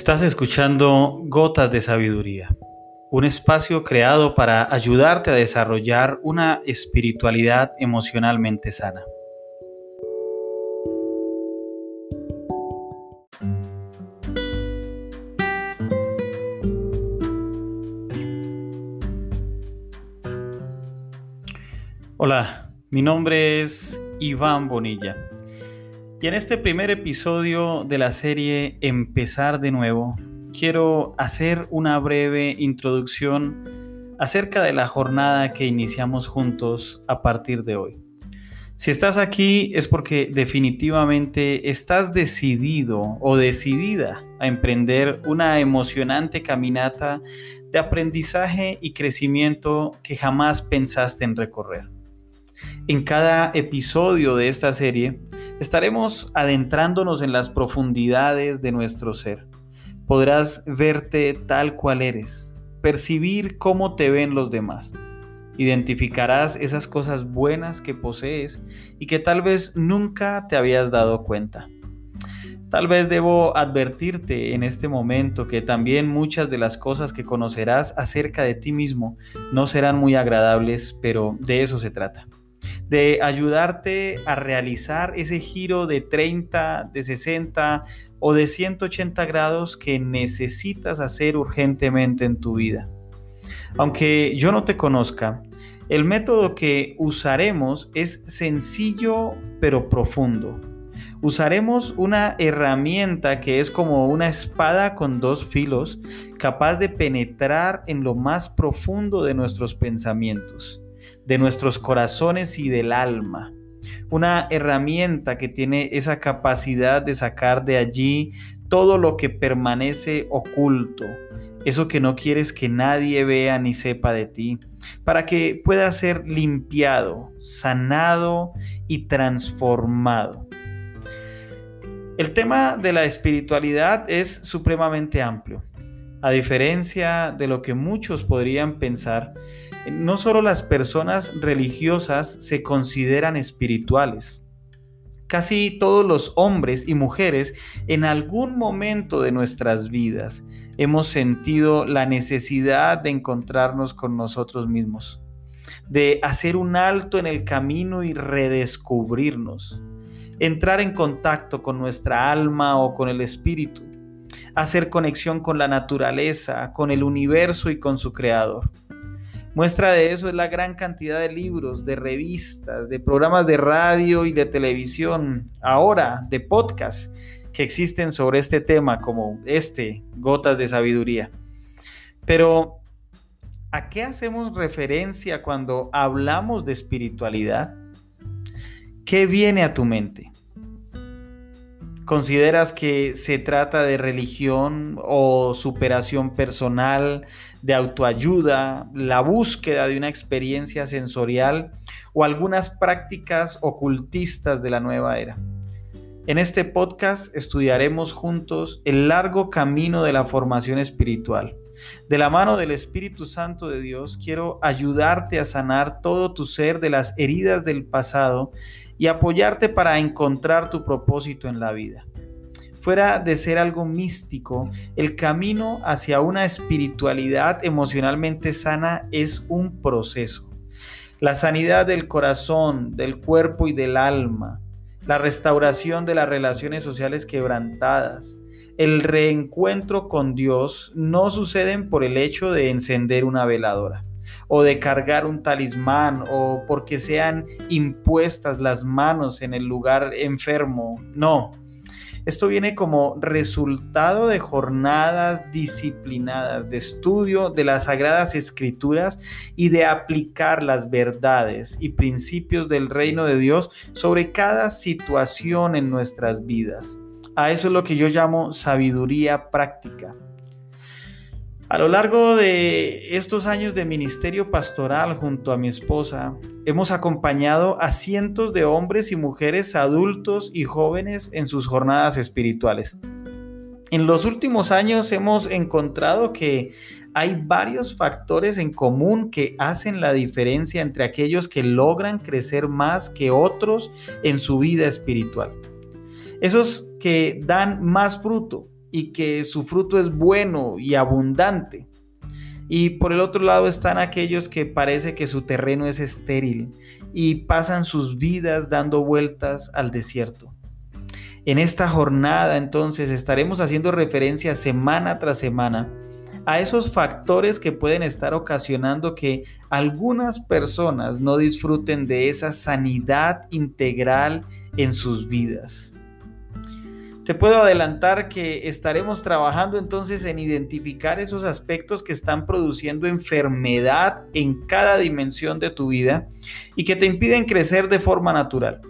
Estás escuchando Gotas de Sabiduría, un espacio creado para ayudarte a desarrollar una espiritualidad emocionalmente sana. Hola, mi nombre es Iván Bonilla y en este primer episodio de la serie Empezar de nuevo, quiero hacer una breve introducción acerca de la jornada que iniciamos juntos a partir de hoy. Si estás aquí es porque definitivamente estás decidido o decidida a emprender una emocionante caminata de aprendizaje y crecimiento que jamás pensaste en recorrer. En cada episodio de esta serie estaremos adentrándonos en las profundidades de nuestro ser. Podrás verte tal cual eres, percibir cómo te ven los demás. Identificarás esas cosas buenas que posees y que tal vez nunca te habías dado cuenta. Tal vez debo advertirte en este momento que también muchas de las cosas que conocerás acerca de ti mismo no serán muy agradables, pero de eso se trata de ayudarte a realizar ese giro de 30, de 60 o de 180 grados que necesitas hacer urgentemente en tu vida. Aunque yo no te conozca, el método que usaremos es sencillo pero profundo. Usaremos una herramienta que es como una espada con dos filos, capaz de penetrar en lo más profundo de nuestros pensamientos de nuestros corazones y del alma. Una herramienta que tiene esa capacidad de sacar de allí todo lo que permanece oculto, eso que no quieres que nadie vea ni sepa de ti, para que pueda ser limpiado, sanado y transformado. El tema de la espiritualidad es supremamente amplio. A diferencia de lo que muchos podrían pensar, no solo las personas religiosas se consideran espirituales. Casi todos los hombres y mujeres en algún momento de nuestras vidas hemos sentido la necesidad de encontrarnos con nosotros mismos, de hacer un alto en el camino y redescubrirnos, entrar en contacto con nuestra alma o con el espíritu, hacer conexión con la naturaleza, con el universo y con su creador. Muestra de eso es la gran cantidad de libros, de revistas, de programas de radio y de televisión, ahora de podcasts que existen sobre este tema, como este, Gotas de Sabiduría. Pero, ¿a qué hacemos referencia cuando hablamos de espiritualidad? ¿Qué viene a tu mente? ¿Consideras que se trata de religión o superación personal, de autoayuda, la búsqueda de una experiencia sensorial o algunas prácticas ocultistas de la nueva era? En este podcast estudiaremos juntos el largo camino de la formación espiritual. De la mano del Espíritu Santo de Dios, quiero ayudarte a sanar todo tu ser de las heridas del pasado y apoyarte para encontrar tu propósito en la vida. Fuera de ser algo místico, el camino hacia una espiritualidad emocionalmente sana es un proceso. La sanidad del corazón, del cuerpo y del alma, la restauración de las relaciones sociales quebrantadas, el reencuentro con Dios no suceden por el hecho de encender una veladora o de cargar un talismán o porque sean impuestas las manos en el lugar enfermo. No. Esto viene como resultado de jornadas disciplinadas de estudio de las sagradas escrituras y de aplicar las verdades y principios del reino de Dios sobre cada situación en nuestras vidas. A eso es lo que yo llamo sabiduría práctica. A lo largo de estos años de ministerio pastoral junto a mi esposa, hemos acompañado a cientos de hombres y mujeres adultos y jóvenes en sus jornadas espirituales. En los últimos años hemos encontrado que hay varios factores en común que hacen la diferencia entre aquellos que logran crecer más que otros en su vida espiritual. Esos que dan más fruto, y que su fruto es bueno y abundante. Y por el otro lado están aquellos que parece que su terreno es estéril y pasan sus vidas dando vueltas al desierto. En esta jornada entonces estaremos haciendo referencia semana tras semana a esos factores que pueden estar ocasionando que algunas personas no disfruten de esa sanidad integral en sus vidas. Te puedo adelantar que estaremos trabajando entonces en identificar esos aspectos que están produciendo enfermedad en cada dimensión de tu vida y que te impiden crecer de forma natural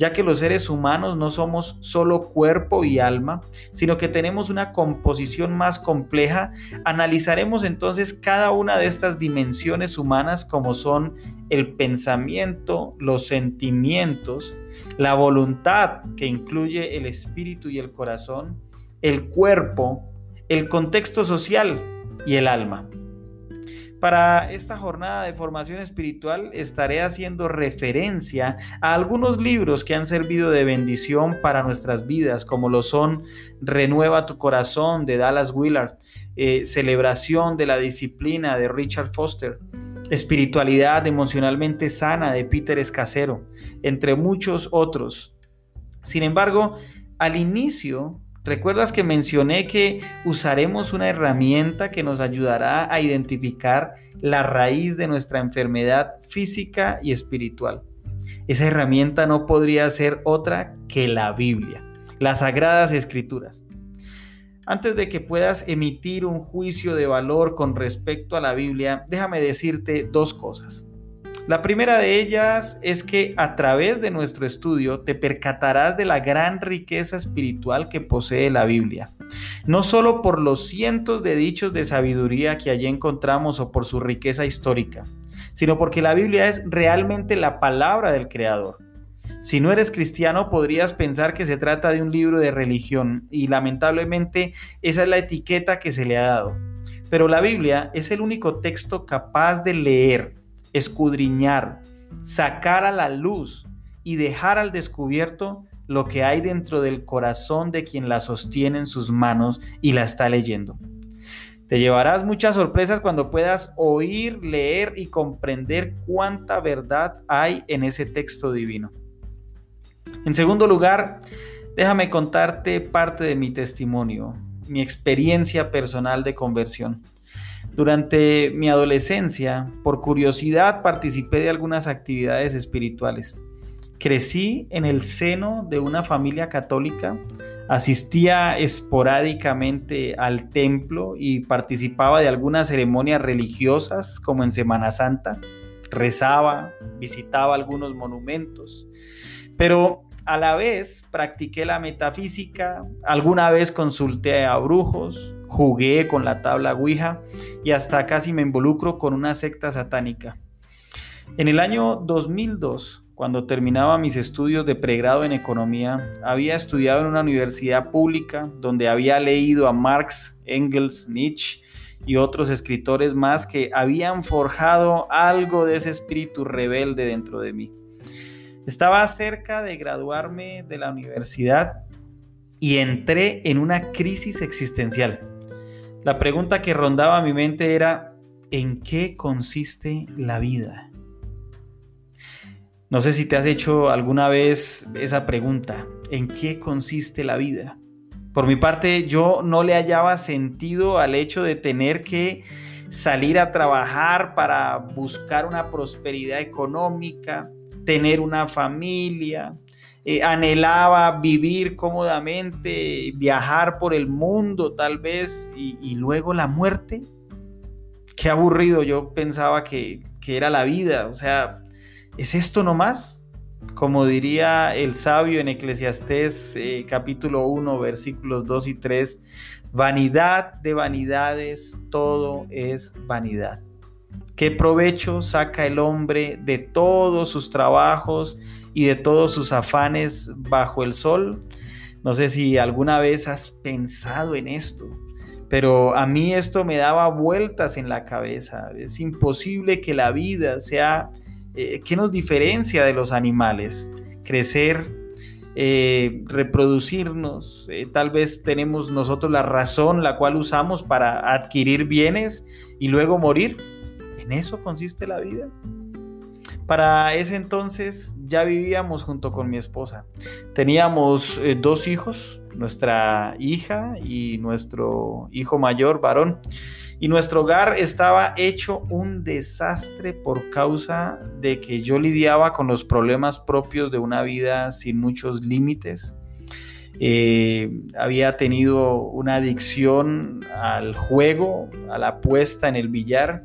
ya que los seres humanos no somos solo cuerpo y alma, sino que tenemos una composición más compleja, analizaremos entonces cada una de estas dimensiones humanas como son el pensamiento, los sentimientos, la voluntad que incluye el espíritu y el corazón, el cuerpo, el contexto social y el alma. Para esta jornada de formación espiritual estaré haciendo referencia a algunos libros que han servido de bendición para nuestras vidas, como lo son Renueva tu corazón de Dallas Willard, eh, Celebración de la Disciplina de Richard Foster, Espiritualidad emocionalmente sana de Peter Escasero, entre muchos otros. Sin embargo, al inicio ¿Recuerdas que mencioné que usaremos una herramienta que nos ayudará a identificar la raíz de nuestra enfermedad física y espiritual? Esa herramienta no podría ser otra que la Biblia, las sagradas escrituras. Antes de que puedas emitir un juicio de valor con respecto a la Biblia, déjame decirte dos cosas. La primera de ellas es que a través de nuestro estudio te percatarás de la gran riqueza espiritual que posee la Biblia. No solo por los cientos de dichos de sabiduría que allí encontramos o por su riqueza histórica, sino porque la Biblia es realmente la palabra del Creador. Si no eres cristiano podrías pensar que se trata de un libro de religión y lamentablemente esa es la etiqueta que se le ha dado. Pero la Biblia es el único texto capaz de leer, escudriñar, sacar a la luz y dejar al descubierto lo que hay dentro del corazón de quien la sostiene en sus manos y la está leyendo. Te llevarás muchas sorpresas cuando puedas oír, leer y comprender cuánta verdad hay en ese texto divino. En segundo lugar, déjame contarte parte de mi testimonio, mi experiencia personal de conversión. Durante mi adolescencia, por curiosidad, participé de algunas actividades espirituales. Crecí en el seno de una familia católica, asistía esporádicamente al templo y participaba de algunas ceremonias religiosas como en Semana Santa, rezaba, visitaba algunos monumentos, pero a la vez practiqué la metafísica, alguna vez consulté a brujos, jugué con la tabla Ouija y hasta casi me involucro con una secta satánica. En el año 2002, cuando terminaba mis estudios de pregrado en economía, había estudiado en una universidad pública donde había leído a Marx, Engels, Nietzsche y otros escritores más que habían forjado algo de ese espíritu rebelde dentro de mí. Estaba cerca de graduarme de la universidad y entré en una crisis existencial. La pregunta que rondaba mi mente era, ¿en qué consiste la vida? No sé si te has hecho alguna vez esa pregunta, ¿en qué consiste la vida? Por mi parte, yo no le hallaba sentido al hecho de tener que salir a trabajar para buscar una prosperidad económica, tener una familia, eh, anhelaba vivir cómodamente, viajar por el mundo tal vez y, luego la muerte. Qué aburrido, yo pensaba que, era la vida, o sea, ¿es esto nomás? Como diría el sabio en Eclesiastés eh, capítulo 1 versículos 2 y 3, vanidad de vanidades, todo es vanidad. ¿Qué provecho saca el hombre de todos sus trabajos y de todos sus afanes bajo el sol? No sé si alguna vez has pensado en esto, pero a mí esto me daba vueltas en la cabeza. Es imposible que la vida sea, eh, ¿qué nos diferencia de los animales? Crecer, eh, reproducirnos, eh, tal vez tenemos nosotros la razón la cual usamos para adquirir bienes y luego morir. ¿En eso consiste la vida? Para ese entonces ya vivíamos junto con mi esposa. Teníamos eh, dos hijos, nuestra hija y nuestro hijo mayor, varón. Y nuestro hogar estaba hecho un desastre por causa de que yo lidiaba con los problemas propios de una vida sin muchos límites. Eh, había tenido una adicción al juego, a la apuesta en el billar.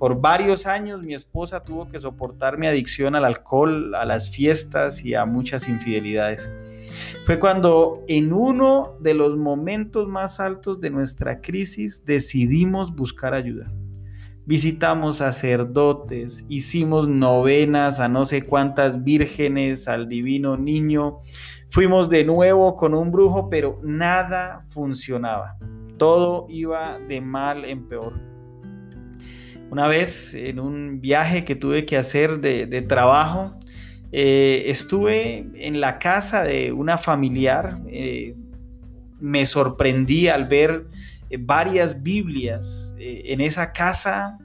Por varios años mi esposa tuvo que soportar mi adicción al alcohol, a las fiestas y a muchas infidelidades. Fue cuando en uno de los momentos más altos de nuestra crisis decidimos buscar ayuda. Visitamos sacerdotes, hicimos novenas a no sé cuántas vírgenes, al divino niño. Fuimos de nuevo con un brujo, pero nada funcionaba. Todo iba de mal en peor. Una vez en un viaje que tuve que hacer de, trabajo, eh, estuve en la casa de una familiar, eh, me sorprendí al ver eh, varias Biblias en esa casa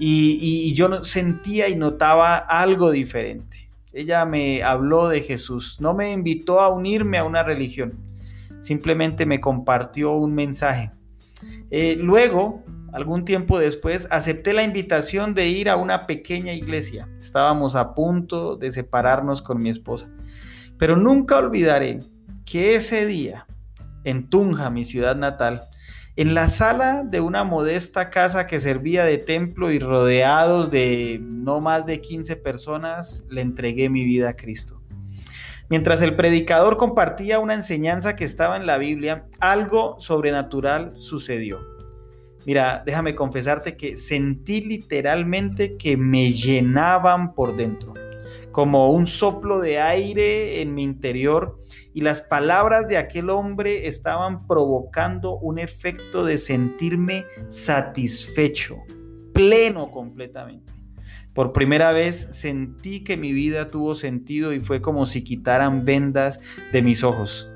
y, yo sentía y notaba algo diferente. Ella me habló de Jesús, no me invitó a unirme a una religión, simplemente me compartió un mensaje. luego Algún tiempo después acepté la invitación de ir a una pequeña iglesia. Estábamos a punto de separarnos con mi esposa. Pero nunca olvidaré que ese día, en Tunja, mi ciudad natal, en la sala de una modesta casa que servía de templo y rodeados de no más de 15 personas, le entregué mi vida a Cristo. Mientras el predicador compartía una enseñanza que estaba en la Biblia, algo sobrenatural sucedió. Mira, déjame confesarte que sentí literalmente que me llenaban por dentro, como un soplo de aire en mi interior y las palabras de aquel hombre estaban provocando un efecto de sentirme satisfecho, pleno completamente. Por primera vez sentí que mi vida tuvo sentido y fue como si quitaran vendas de mis ojos.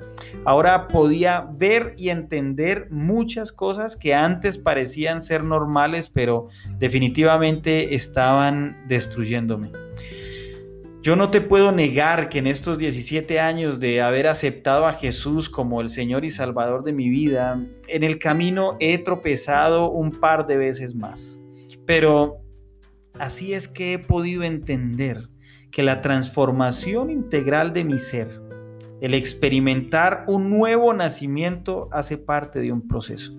Ahora podía ver y entender muchas cosas que antes parecían ser normales, pero definitivamente estaban destruyéndome. Yo no te puedo negar que en estos 17 años de haber aceptado a Jesús como el Señor y Salvador de mi vida, en el camino he tropezado un par de veces más. Pero así es que he podido entender que la transformación integral de mi ser, el experimentar un nuevo nacimiento hace parte de un proceso.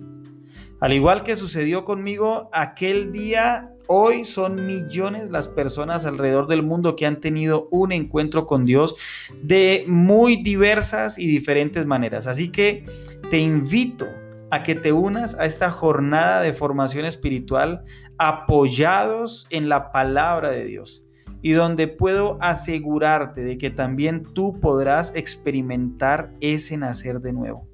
Al igual que sucedió conmigo aquel día, hoy son millones las personas alrededor del mundo que han tenido un encuentro con Dios de muy diversas y diferentes maneras. Así que te invito a que te unas a esta jornada de formación espiritual apoyados en la palabra de Dios y donde puedo asegurarte de que también tú podrás experimentar ese nacer de nuevo.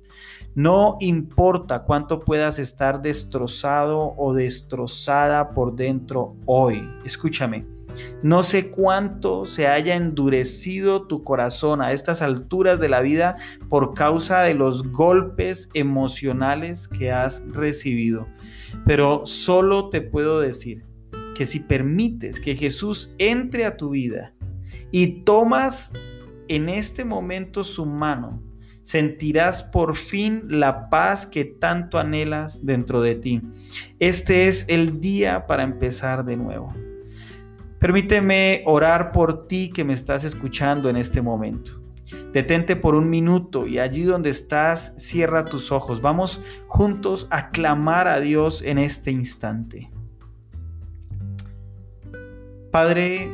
No importa cuánto puedas estar destrozado o destrozada por dentro hoy. Escúchame, no sé cuánto se haya endurecido tu corazón a estas alturas de la vida por causa de los golpes emocionales que has recibido, pero solo te puedo decir que si permites que Jesús entre a tu vida y tomas en este momento su mano, sentirás por fin la paz que tanto anhelas dentro de ti. Este es el día para empezar de nuevo. Permíteme orar por ti que me estás escuchando en este momento. Detente por un minuto y allí donde estás, cierra tus ojos. Vamos juntos a clamar a Dios en este instante. Padre,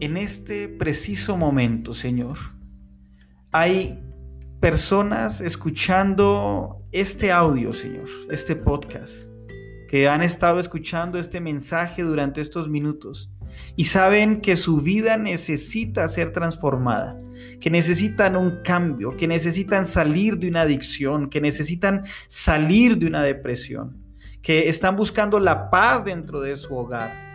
en este preciso momento, Señor, hay personas escuchando este audio, Señor, este podcast, que han estado escuchando este mensaje durante estos minutos y saben que su vida necesita ser transformada, que necesitan un cambio, que necesitan salir de una adicción, que necesitan salir de una depresión, que están buscando la paz dentro de su hogar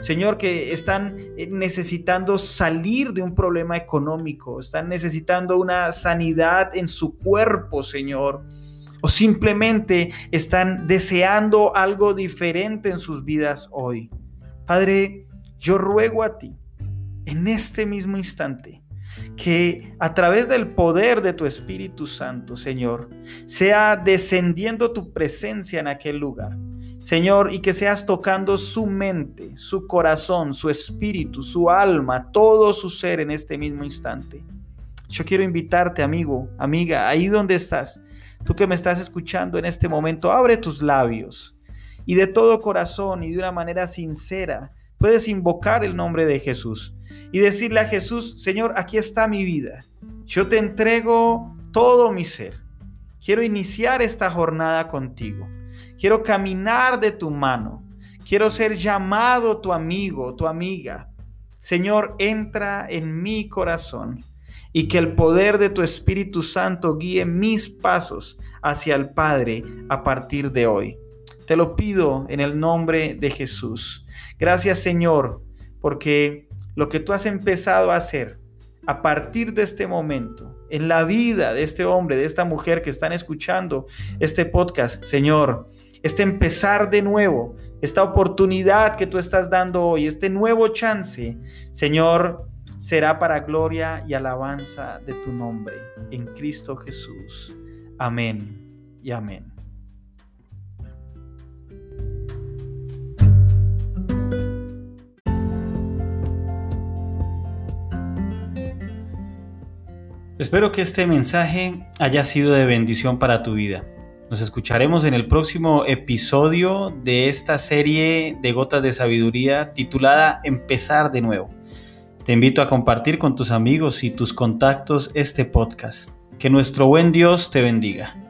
Señor, que están eh, necesitando salir de un problema económico, están necesitando una sanidad en su cuerpo, Señor, o simplemente están deseando algo diferente en sus vidas hoy. Padre, yo ruego a ti, en este mismo instante, que a través del poder de tu Espíritu Santo, Señor, sea descendiendo tu presencia en aquel lugar. Señor, y que seas tocando su mente, su corazón, su espíritu, su alma, todo su ser en este mismo instante. Yo quiero invitarte, amigo, amiga, ahí donde estás, tú que me estás escuchando en este momento, abre tus labios y de todo corazón y de una manera sincera puedes invocar el nombre de Jesús y decirle a Jesús, Señor, aquí está mi vida. Yo te entrego todo mi ser. Quiero iniciar esta jornada contigo. Quiero caminar de tu mano. Quiero ser llamado tu amigo, tu amiga. Señor, entra en mi corazón y que el poder de tu Espíritu Santo guíe mis pasos hacia el Padre a partir de hoy. Te lo pido en el nombre de Jesús. Gracias Señor, porque lo que tú has empezado a hacer a partir de este momento en la vida de este hombre, de esta mujer que están escuchando este podcast, Señor, este empezar de nuevo, esta oportunidad que tú estás dando hoy, este nuevo chance, Señor, será para gloria y alabanza de tu nombre, en Cristo Jesús. Amén y amén. Espero que este mensaje haya sido de bendición para tu vida. Nos escucharemos en el próximo episodio de esta serie de Gotas de Sabiduría titulada Empezar de nuevo. Te invito a compartir con tus amigos y tus contactos este podcast. Que nuestro buen Dios te bendiga.